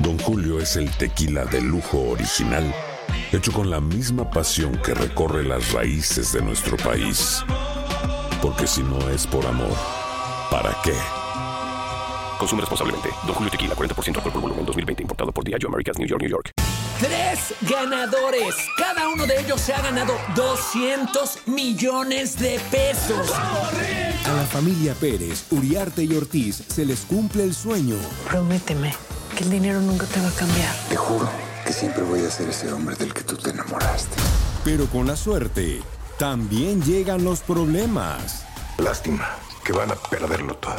Don Julio es el tequila de lujo original, hecho con la misma pasión que recorre las raíces de nuestro país. Porque si no es por amor, ¿para qué? Consume responsablemente. Don Julio Tequila, 40% alcohol por volumen, 2020. Importado por Diageo Americas, New York, New York. Tres ganadores. Cada uno de ellos se ha ganado 200 millones de pesos. A la familia Pérez, Uriarte y Ortiz se les cumple el sueño. Prométeme que el dinero nunca te va a cambiar. Te juro que siempre voy a ser ese hombre del que tú te enamoraste. Pero con la suerte, también llegan los problemas. Lástima que van a perderlo todo.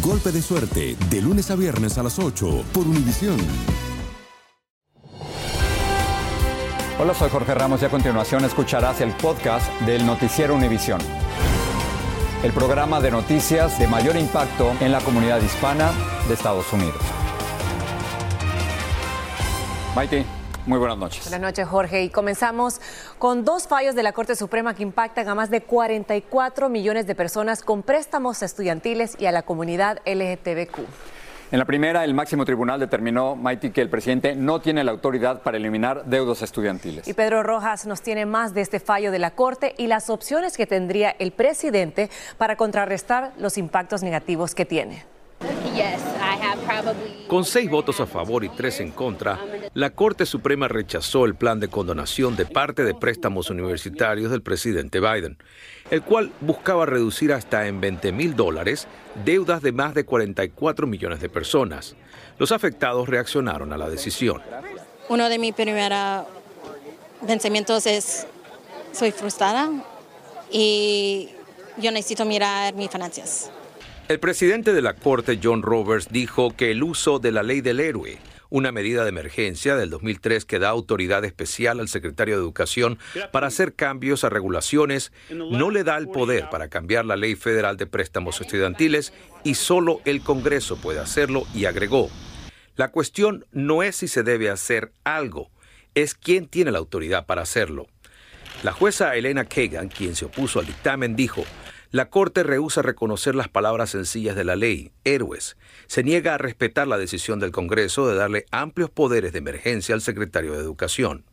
Golpe de suerte, de lunes a viernes a las 8 por Univisión. Hola, soy Jorge Ramos y a continuación escucharás el podcast del Noticiero Univisión. El programa de noticias de mayor impacto en la comunidad hispana de Estados Unidos. Maite, muy buenas noches. Buenas noches, Jorge. Y comenzamos con dos fallos de la Corte Suprema que impactan a más de 44 millones de personas con préstamos estudiantiles y a la comunidad LGTBQ. En la primera, el máximo tribunal determinó, Maite, que el presidente no tiene la autoridad para eliminar deudos estudiantiles. Y Pedro Rojas nos tiene más de este fallo de la Corte y las opciones que tendría el presidente para contrarrestar los impactos negativos que tiene. Con seis votos a favor y tres en contra, la Corte Suprema rechazó el plan de condonación de parte de préstamos universitarios del presidente Biden, el cual buscaba reducir hasta en 20 mil dólares deudas de más de 44 millones de personas. Los afectados reaccionaron a la decisión. Uno de mis primeros vencimientos es, soy frustrada y yo necesito mirar mis finanzas. El presidente de la Corte, John Roberts, dijo que el uso de la ley del héroe, una medida de emergencia del 2003 que da autoridad especial al secretario de Educación para hacer cambios a regulaciones, no le da el poder para cambiar la ley federal de préstamos estudiantiles y solo el Congreso puede hacerlo y agregó, la cuestión no es si se debe hacer algo, es quién tiene la autoridad para hacerlo. La jueza Elena Kagan, quien se opuso al dictamen, dijo, la Corte rehúsa reconocer las palabras sencillas de la ley, héroes. Se niega a respetar la decisión del Congreso de darle amplios poderes de emergencia al secretario de Educación.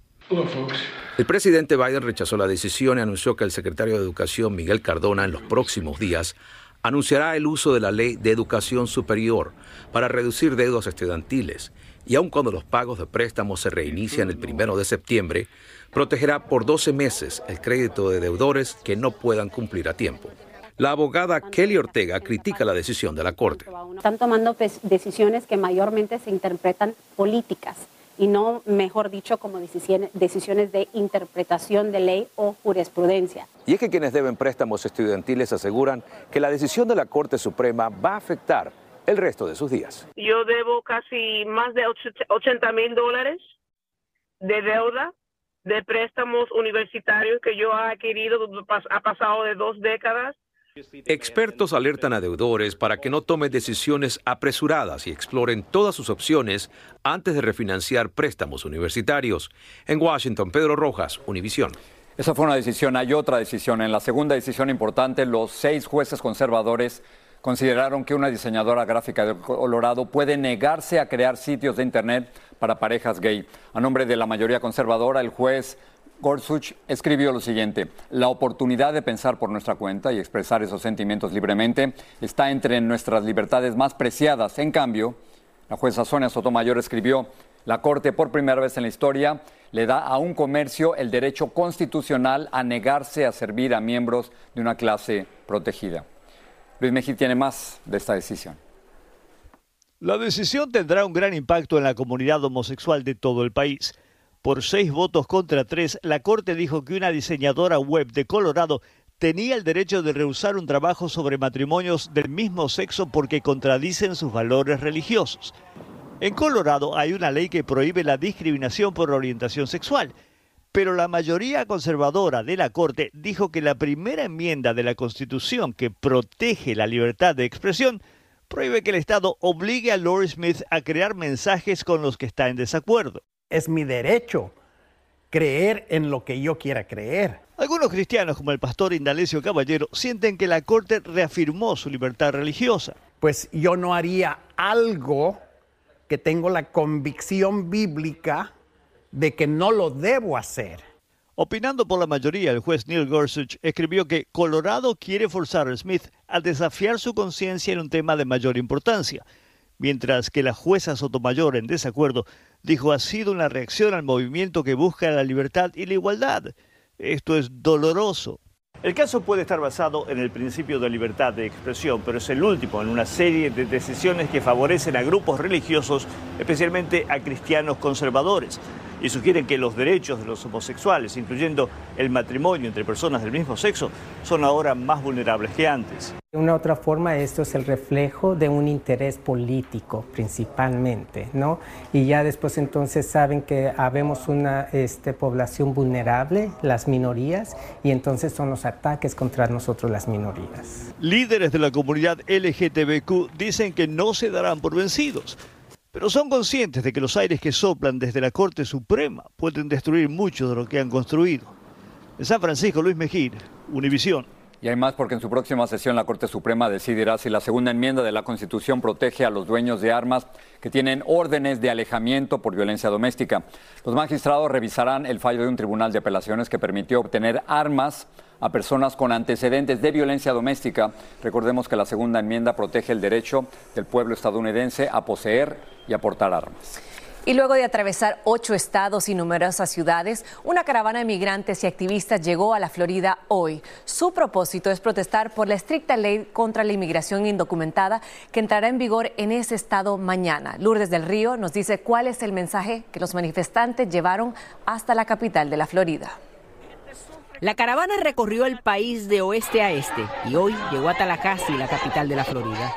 El presidente Biden rechazó la decisión y anunció que el secretario de Educación, Miguel Cardona, en los próximos días anunciará el uso de la ley de educación superior para reducir deudas estudiantiles y aun cuando los pagos de préstamos se reinician el primero de septiembre, protegerá por 12 meses el crédito de deudores que no puedan cumplir a tiempo. La abogada Kelly Ortega critica la decisión de la Corte. Están tomando decisiones que mayormente se interpretan políticas y no, mejor dicho, como decisiones de interpretación de ley o jurisprudencia. Y es que quienes deben préstamos estudiantiles aseguran que la decisión de la Corte Suprema va a afectar el resto de sus días. Yo debo casi más de 80 mil dólares de deuda de préstamos universitarios que yo he adquirido, ha pasado de dos décadas Expertos alertan a deudores para que no tomen decisiones apresuradas y exploren todas sus opciones antes de refinanciar préstamos universitarios. En Washington, Pedro Rojas, Univisión. Esa fue una decisión. Hay otra decisión. En la segunda decisión importante, los seis jueces conservadores consideraron que una diseñadora gráfica de Colorado puede negarse a crear sitios de Internet para parejas gay. A nombre de la mayoría conservadora, el juez Gorsuch escribió lo siguiente, la oportunidad de pensar por nuestra cuenta y expresar esos sentimientos libremente está entre nuestras libertades más preciadas. En cambio, la jueza Sonia Sotomayor escribió, la Corte por primera vez en la historia le da a un comercio el derecho constitucional a negarse a servir a miembros de una clase protegida. Luis Mejía tiene más de esta decisión. La decisión tendrá un gran impacto en la comunidad homosexual de todo el país. Por seis votos contra tres, la Corte dijo que una diseñadora web de Colorado tenía el derecho de rehusar un trabajo sobre matrimonios del mismo sexo porque contradicen sus valores religiosos. En Colorado hay una ley que prohíbe la discriminación por orientación sexual, pero la mayoría conservadora de la Corte dijo que la primera enmienda de la Constitución que protege la libertad de expresión prohíbe que el Estado obligue a Lori Smith a crear mensajes con los que está en desacuerdo. Es mi derecho creer en lo que yo quiera creer. Algunos cristianos, como el pastor Indalecio Caballero, sienten que la Corte reafirmó su libertad religiosa. Pues yo no haría algo que tengo la convicción bíblica de que no lo debo hacer. Opinando por la mayoría, el juez Neil Gorsuch escribió que Colorado quiere forzar a Smith a desafiar su conciencia en un tema de mayor importancia, mientras que la jueza Sotomayor, en desacuerdo, dijo ha sido una reacción al movimiento que busca la libertad y la igualdad. Esto es doloroso. El caso puede estar basado en el principio de libertad de expresión, pero es el último en una serie de decisiones que favorecen a grupos religiosos, especialmente a cristianos conservadores, y sugieren que los derechos de los homosexuales, incluyendo el matrimonio entre personas del mismo sexo, son ahora más vulnerables que antes. De una otra forma, esto es el reflejo de un interés político principalmente, ¿no? Y ya después entonces saben que habemos una este, población vulnerable, las minorías, y entonces son los ataques contra nosotros las minorías. Líderes de la comunidad LGTBQ dicen que no se darán por vencidos, pero son conscientes de que los aires que soplan desde la Corte Suprema pueden destruir mucho de lo que han construido. En San Francisco, Luis Mejía, Univisión. Y hay más porque en su próxima sesión la Corte Suprema decidirá si la segunda enmienda de la Constitución protege a los dueños de armas que tienen órdenes de alejamiento por violencia doméstica. Los magistrados revisarán el fallo de un tribunal de apelaciones que permitió obtener armas a personas con antecedentes de violencia doméstica. Recordemos que la segunda enmienda protege el derecho del pueblo estadounidense a poseer y a portar armas. Y luego de atravesar ocho estados y numerosas ciudades, una caravana de migrantes y activistas llegó a la Florida hoy. Su propósito es protestar por la estricta ley contra la inmigración indocumentada que entrará en vigor en ese estado mañana. Lourdes del Río nos dice cuál es el mensaje que los manifestantes llevaron hasta la capital de la Florida. La caravana recorrió el país de oeste a este y hoy llegó a Tallahassee, la capital de la Florida.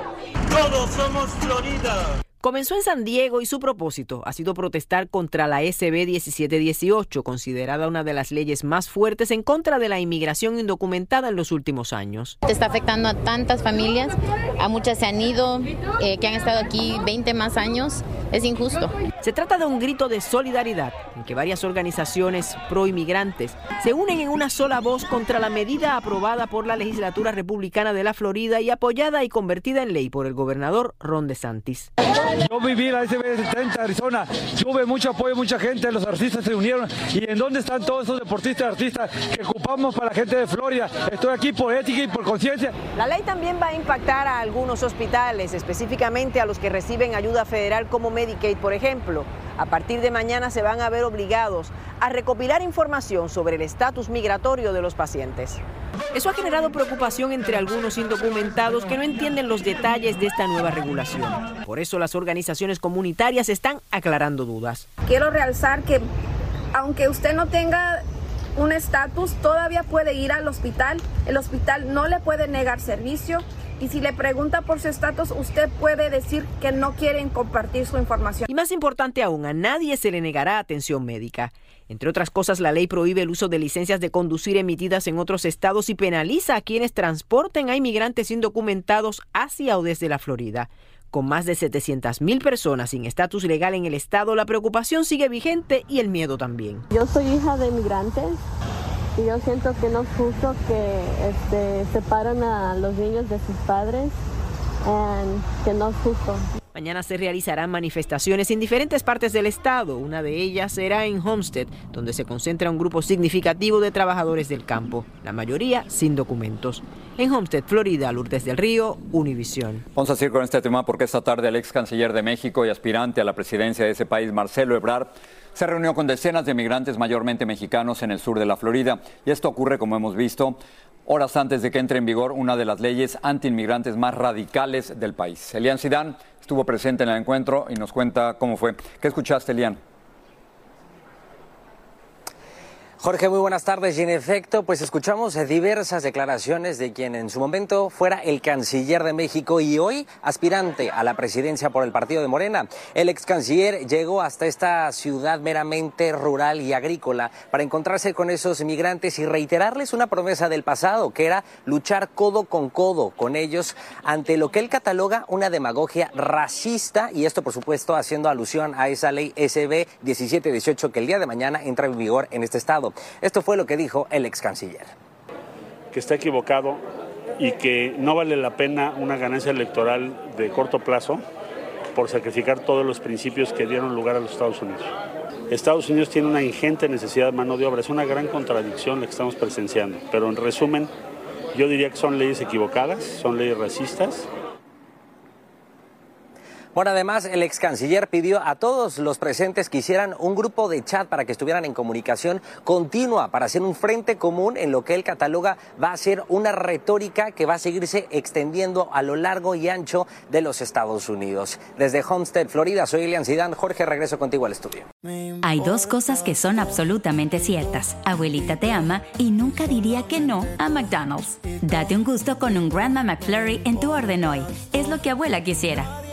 Todos somos Florida. Comenzó en San Diego y su propósito ha sido protestar contra la SB 1718, considerada una de las leyes más fuertes en contra de la inmigración indocumentada en los últimos años. Está afectando a tantas familias, a muchas se han ido, eh, que han estado aquí 20 más años. Es injusto. Se trata de un grito de solidaridad en que varias organizaciones pro inmigrantes se unen en una sola voz contra la medida aprobada por la legislatura republicana de la Florida y apoyada y convertida en ley por el gobernador Ron DeSantis. Yo viví la SB 70 Arizona, tuve mucho apoyo, mucha gente, los artistas se unieron. ¿Y en dónde están todos esos deportistas artistas que ocupamos para la gente de Florida? Estoy aquí por ética y por conciencia. La ley también va a impactar a algunos hospitales, específicamente a los que reciben ayuda federal como Medicaid, por ejemplo. A partir de mañana se van a ver obligados a recopilar información sobre el estatus migratorio de los pacientes. Eso ha generado preocupación entre algunos indocumentados que no entienden los detalles de esta nueva regulación. Por eso las organizaciones comunitarias están aclarando dudas. Quiero realzar que aunque usted no tenga un estatus, todavía puede ir al hospital. El hospital no le puede negar servicio. Y si le pregunta por su estatus, usted puede decir que no quieren compartir su información. Y más importante aún, a nadie se le negará atención médica. Entre otras cosas, la ley prohíbe el uso de licencias de conducir emitidas en otros estados y penaliza a quienes transporten a inmigrantes indocumentados hacia o desde la Florida. Con más de 700.000 personas sin estatus legal en el estado, la preocupación sigue vigente y el miedo también. Yo soy hija de inmigrantes y yo siento que no es justo que este, separen a los niños de sus padres, y que no es justo. Mañana se realizarán manifestaciones en diferentes partes del estado. Una de ellas será en Homestead, donde se concentra un grupo significativo de trabajadores del campo, la mayoría sin documentos. En Homestead, Florida, Lourdes del Río, Univisión. Vamos a seguir con este tema porque esta tarde el ex canciller de México y aspirante a la presidencia de ese país, Marcelo Ebrard, se reunió con decenas de migrantes, mayormente mexicanos, en el sur de la Florida. Y esto ocurre, como hemos visto, horas antes de que entre en vigor una de las leyes antiinmigrantes más radicales del país. Elian Sidán estuvo presente en el encuentro y nos cuenta cómo fue. ¿Qué escuchaste, Elian? Jorge, muy buenas tardes. Y en efecto, pues escuchamos diversas declaraciones de quien en su momento fuera el canciller de México y hoy aspirante a la presidencia por el partido de Morena. El ex canciller llegó hasta esta ciudad meramente rural y agrícola para encontrarse con esos migrantes y reiterarles una promesa del pasado, que era luchar codo con codo con ellos ante lo que él cataloga una demagogia racista y esto, por supuesto, haciendo alusión a esa ley SB 1718 que el día de mañana entra en vigor en este estado. Esto fue lo que dijo el ex canciller. Que está equivocado y que no vale la pena una ganancia electoral de corto plazo por sacrificar todos los principios que dieron lugar a los Estados Unidos. Estados Unidos tiene una ingente necesidad de mano de obra, es una gran contradicción la que estamos presenciando, pero en resumen, yo diría que son leyes equivocadas, son leyes racistas bueno, además, el ex canciller pidió a todos los presentes que hicieran un grupo de chat para que estuvieran en comunicación continua, para hacer un frente común en lo que él cataloga va a ser una retórica que va a seguirse extendiendo a lo largo y ancho de los Estados Unidos. Desde Homestead, Florida, soy Elian Zidane. Jorge, regreso contigo al estudio. Hay dos cosas que son absolutamente ciertas. Abuelita te ama y nunca diría que no a McDonald's. Date un gusto con un Grandma McFlurry en tu orden hoy. Es lo que abuela quisiera.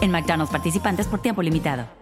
En McDonald's participantes por tiempo limitado.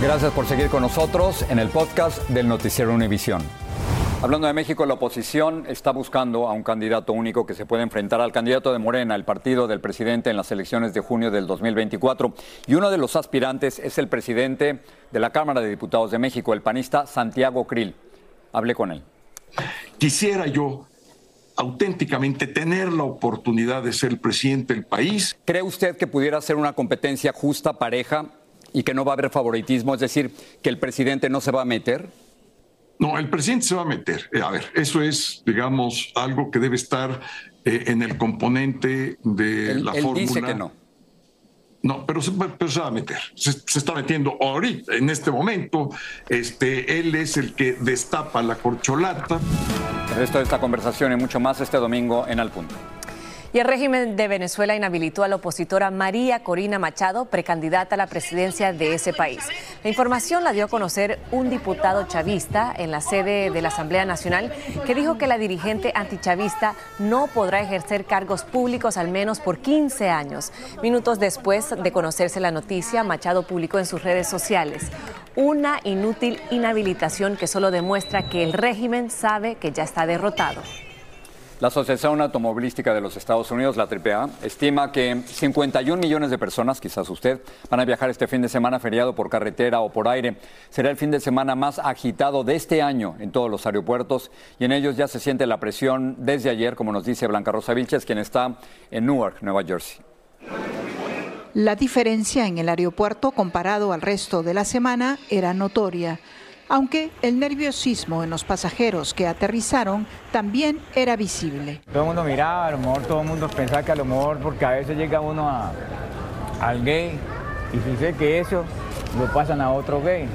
Gracias por seguir con nosotros en el podcast del Noticiero Univisión. Hablando de México, la oposición está buscando a un candidato único que se pueda enfrentar al candidato de Morena, el partido del presidente en las elecciones de junio del 2024. Y uno de los aspirantes es el presidente de la Cámara de Diputados de México, el panista Santiago Krill. Hablé con él. Quisiera yo auténticamente tener la oportunidad de ser el presidente del país. ¿Cree usted que pudiera ser una competencia justa, pareja, y que no va a haber favoritismo, es decir, que el presidente no se va a meter? No, el presidente se va a meter. Eh, a ver, eso es, digamos, algo que debe estar eh, en el componente de la él fórmula. dice que no. No, pero se, pero se va a meter. Se, se, está metiendo ahorita, en este momento. Este, él es el que destapa la corcholata. El resto de esta conversación y mucho más este domingo en Al Punto. Y el régimen de Venezuela inhabilitó a la opositora María Corina Machado, precandidata a la presidencia de ese país. La información la dio a conocer un diputado chavista en la sede de la Asamblea Nacional que dijo que la dirigente antichavista no podrá ejercer cargos públicos al menos por 15 años. Minutos después de conocerse la noticia, Machado publicó en sus redes sociales una inútil inhabilitación que solo demuestra que el régimen sabe que ya está derrotado. La Asociación Automovilística de los Estados Unidos, la AAA, estima que 51 millones de personas, quizás usted, van a viajar este fin de semana feriado por carretera o por aire. Será el fin de semana más agitado de este año en todos los aeropuertos y en ellos ya se siente la presión desde ayer, como nos dice Blanca Rosa Vilches, quien está en Newark, Nueva Jersey. La diferencia en el aeropuerto comparado al resto de la semana era notoria aunque el nerviosismo en los pasajeros que aterrizaron también era visible. Todo el mundo miraba, a lo mejor todo el mundo pensaba que a lo mejor, porque a veces llega uno al gay y dice que eso lo pasan a otro gay.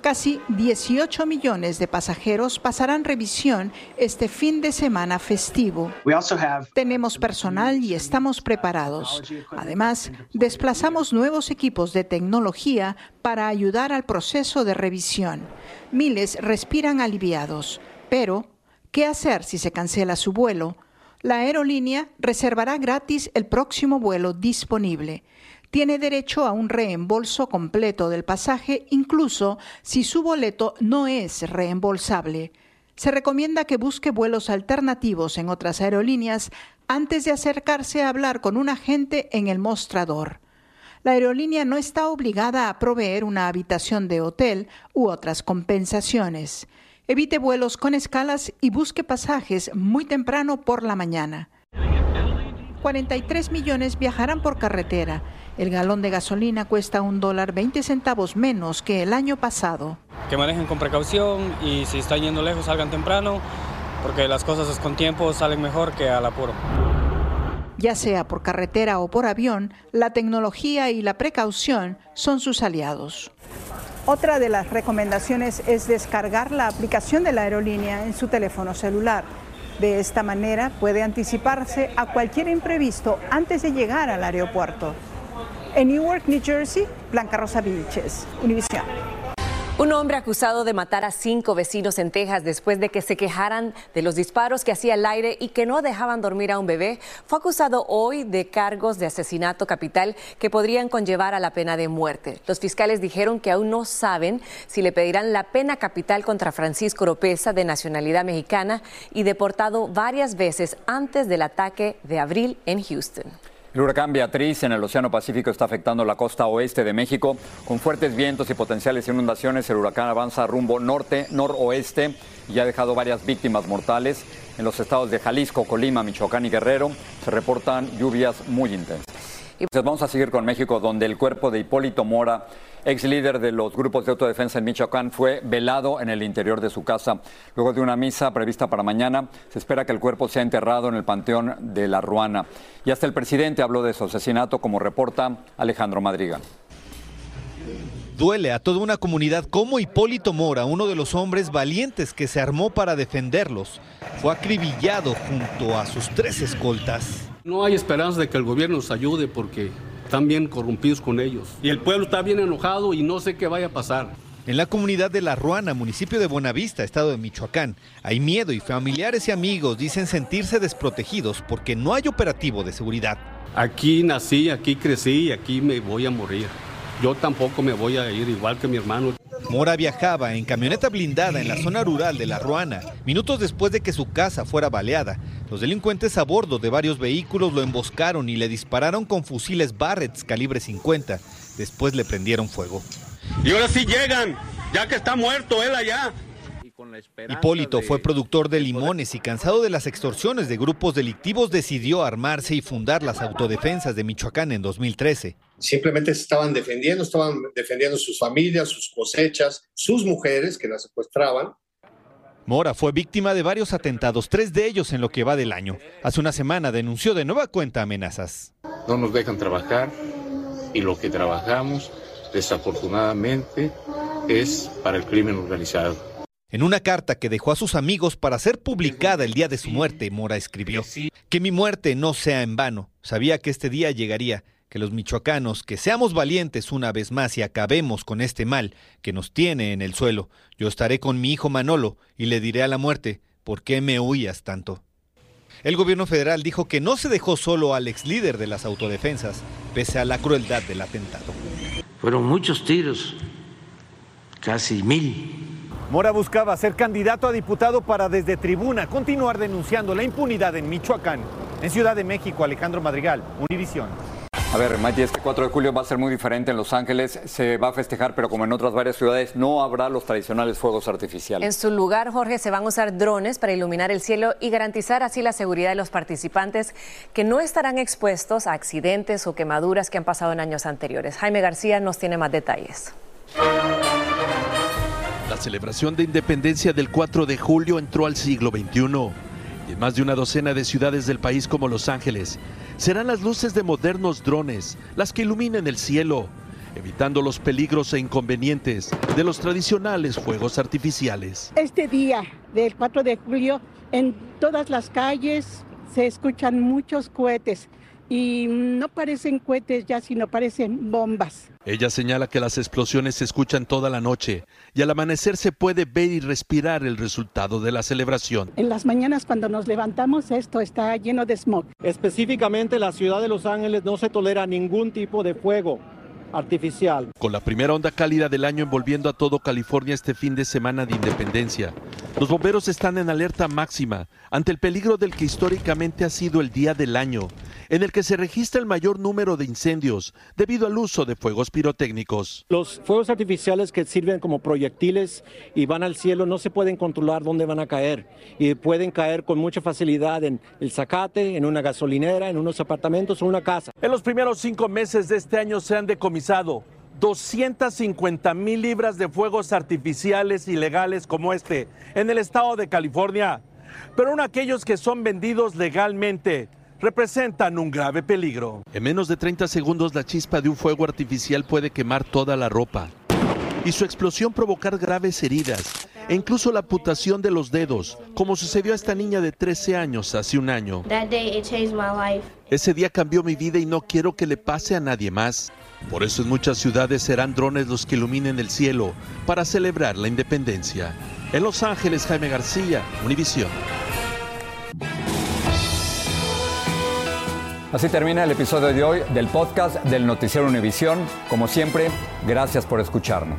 Casi 18 millones de pasajeros pasarán revisión este fin de semana festivo. Tenemos personal y estamos preparados. Además, desplazamos nuevos equipos de tecnología para ayudar al proceso de revisión. Miles respiran aliviados. Pero, ¿qué hacer si se cancela su vuelo? La aerolínea reservará gratis el próximo vuelo disponible tiene derecho a un reembolso completo del pasaje, incluso si su boleto no es reembolsable. Se recomienda que busque vuelos alternativos en otras aerolíneas antes de acercarse a hablar con un agente en el mostrador. La aerolínea no está obligada a proveer una habitación de hotel u otras compensaciones. Evite vuelos con escalas y busque pasajes muy temprano por la mañana. 43 millones viajarán por carretera el galón de gasolina cuesta un dólar 20 centavos menos que el año pasado. que manejen con precaución y si están yendo lejos salgan temprano, porque las cosas con tiempo salen mejor que al apuro. Ya sea por carretera o por avión, la tecnología y la precaución son sus aliados. Otra de las recomendaciones es descargar la aplicación de la aerolínea en su teléfono celular. De esta manera puede anticiparse a cualquier imprevisto antes de llegar al aeropuerto. En Newark, New Jersey, Blanca Rosa Vilches, Univision. Un hombre acusado de matar a cinco vecinos en Texas después de que se quejaran de los disparos que hacía el aire y que no dejaban dormir a un bebé, fue acusado hoy de cargos de asesinato capital que podrían conllevar a la pena de muerte. Los fiscales dijeron que aún no saben si le pedirán la pena capital contra Francisco Oropesa, de nacionalidad mexicana y deportado varias veces antes del ataque de abril en Houston. El huracán Beatriz en el Océano Pacífico está afectando la costa oeste de México. Con fuertes vientos y potenciales inundaciones, el huracán avanza rumbo norte-noroeste y ha dejado varias víctimas mortales. En los estados de Jalisco, Colima, Michoacán y Guerrero se reportan lluvias muy intensas. Pues vamos a seguir con México, donde el cuerpo de Hipólito Mora ex líder de los grupos de autodefensa en Michoacán, fue velado en el interior de su casa. Luego de una misa prevista para mañana, se espera que el cuerpo sea enterrado en el Panteón de la Ruana. Y hasta el presidente habló de su asesinato, como reporta Alejandro Madrigal. Duele a toda una comunidad como Hipólito Mora, uno de los hombres valientes que se armó para defenderlos, fue acribillado junto a sus tres escoltas. No hay esperanza de que el gobierno nos ayude porque están bien corrompidos con ellos. Y el pueblo está bien enojado y no sé qué vaya a pasar. En la comunidad de La Ruana, municipio de Buenavista, estado de Michoacán, hay miedo y familiares y amigos dicen sentirse desprotegidos porque no hay operativo de seguridad. Aquí nací, aquí crecí y aquí me voy a morir. Yo tampoco me voy a ir igual que mi hermano. Mora viajaba en camioneta blindada en la zona rural de La Ruana, minutos después de que su casa fuera baleada. Los delincuentes a bordo de varios vehículos lo emboscaron y le dispararon con fusiles Barretts calibre 50. Después le prendieron fuego. Y ahora sí llegan, ya que está muerto él allá. Hipólito fue productor de limones y cansado de las extorsiones de grupos delictivos decidió armarse y fundar las autodefensas de Michoacán en 2013. Simplemente se estaban defendiendo, estaban defendiendo sus familias, sus cosechas, sus mujeres que las secuestraban. Mora fue víctima de varios atentados, tres de ellos en lo que va del año. Hace una semana denunció de nueva cuenta amenazas. No nos dejan trabajar y lo que trabajamos, desafortunadamente, es para el crimen organizado. En una carta que dejó a sus amigos para ser publicada el día de su muerte, Mora escribió, que mi muerte no sea en vano. Sabía que este día llegaría, que los michoacanos, que seamos valientes una vez más y acabemos con este mal que nos tiene en el suelo. Yo estaré con mi hijo Manolo y le diré a la muerte, ¿por qué me huías tanto? El gobierno federal dijo que no se dejó solo al ex líder de las autodefensas, pese a la crueldad del atentado. Fueron muchos tiros, casi mil Mora buscaba ser candidato a diputado para desde tribuna continuar denunciando la impunidad en Michoacán. En Ciudad de México, Alejandro Madrigal, Univisión. A ver, Mati, este 4 de julio va a ser muy diferente en Los Ángeles. Se va a festejar, pero como en otras varias ciudades, no habrá los tradicionales fuegos artificiales. En su lugar, Jorge, se van a usar drones para iluminar el cielo y garantizar así la seguridad de los participantes que no estarán expuestos a accidentes o quemaduras que han pasado en años anteriores. Jaime García nos tiene más detalles. La celebración de independencia del 4 de julio entró al siglo XXI y en más de una docena de ciudades del país como Los Ángeles serán las luces de modernos drones las que iluminen el cielo, evitando los peligros e inconvenientes de los tradicionales fuegos artificiales. Este día del 4 de julio en todas las calles se escuchan muchos cohetes y no parecen cohetes ya, sino parecen bombas. Ella señala que las explosiones se escuchan toda la noche y al amanecer se puede ver y respirar el resultado de la celebración. En las mañanas cuando nos levantamos esto está lleno de smog. Específicamente la ciudad de Los Ángeles no se tolera ningún tipo de fuego artificial. Con la primera onda cálida del año envolviendo a todo California este fin de semana de independencia, los bomberos están en alerta máxima ante el peligro del que históricamente ha sido el día del año, en el que se registra el mayor número de incendios debido al uso de fuegos pirotécnicos. Los fuegos artificiales que sirven como proyectiles y van al cielo no se pueden controlar dónde van a caer y pueden caer con mucha facilidad en el zacate, en una gasolinera, en unos apartamentos o una casa. En los primeros cinco meses de este año se han decomisado 250 mil libras de fuegos artificiales ilegales como este en el estado de California. Pero aún aquellos que son vendidos legalmente representan un grave peligro. En menos de 30 segundos la chispa de un fuego artificial puede quemar toda la ropa y su explosión provocar graves heridas e incluso la amputación de los dedos, como sucedió a esta niña de 13 años hace un año. Ese día cambió mi vida y no quiero que le pase a nadie más. Por eso en muchas ciudades serán drones los que iluminen el cielo para celebrar la independencia. En Los Ángeles, Jaime García, Univisión. Así termina el episodio de hoy del podcast del Noticiero Univisión. Como siempre, gracias por escucharnos.